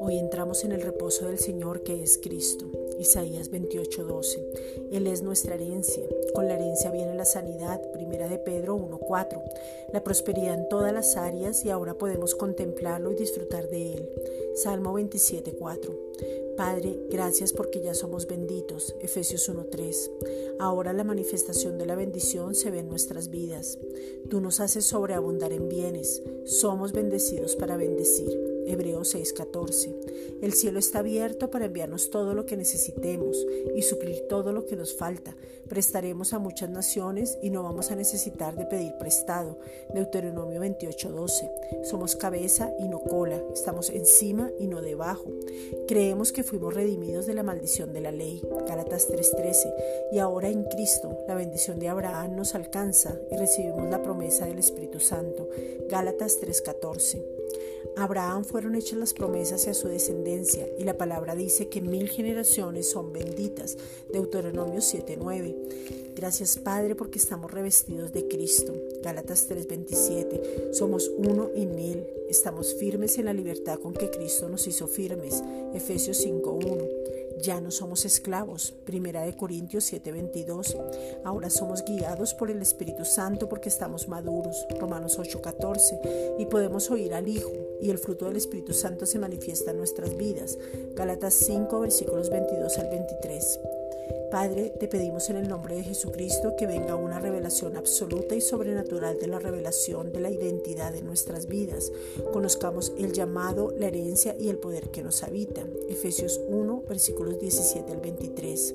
Hoy entramos en el reposo del Señor que es Cristo. Isaías 28:12. Él es nuestra herencia. Con la herencia viene la sanidad. Primera de Pedro 1:4. La prosperidad en todas las áreas y ahora podemos contemplarlo y disfrutar de él. Salmo 27:4. Padre, gracias porque ya somos benditos. Efesios 1:3. Ahora la manifestación de la bendición se ve en nuestras vidas. Tú nos haces sobreabundar en bienes. Somos bendecidos para bendecir. Hebreos 6:14. El cielo está abierto para enviarnos todo lo que necesitemos y suplir todo lo que nos falta. Prestaremos a muchas naciones y no vamos a necesitar de pedir prestado. Deuteronomio 28:12. Somos cabeza y no cola, estamos encima y no debajo. Creemos que fuimos redimidos de la maldición de la ley. Gálatas 3:13. Y ahora en Cristo la bendición de Abraham nos alcanza y recibimos la promesa del Espíritu Santo. Gálatas 3:14. A Abraham fueron hechas las promesas y a su descendencia, y la palabra dice que mil generaciones son benditas. Deuteronomio 7:9. Gracias Padre porque estamos revestidos de Cristo. Gálatas 3:27. Somos uno en Él. Estamos firmes en la libertad con que Cristo nos hizo firmes. Efesios 5:1. Ya no somos esclavos. Primera de Corintios 7:22. Ahora somos guiados por el Espíritu Santo porque estamos maduros. Romanos 8:14. Y podemos oír al Hijo y el fruto del Espíritu Santo se manifiesta en nuestras vidas. Galatas 5 versículos 22 al 23. Padre, te pedimos en el nombre de Jesucristo que venga una revelación absoluta y sobrenatural de la revelación de la identidad de nuestras vidas. Conozcamos el llamado, la herencia y el poder que nos habita. Efesios 1, versículos 17 al 23.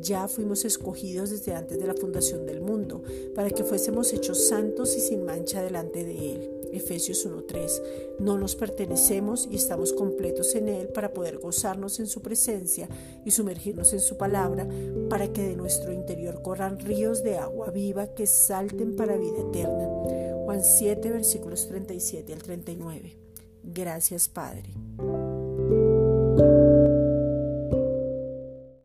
Ya fuimos escogidos desde antes de la fundación del mundo, para que fuésemos hechos santos y sin mancha delante de Él. Efesios 1.3. No nos pertenecemos y estamos completos en Él para poder gozarnos en su presencia y sumergirnos en su palabra, para que de nuestro interior corran ríos de agua viva que salten para vida eterna. Juan 7, versículos 37 al 39. Gracias, Padre.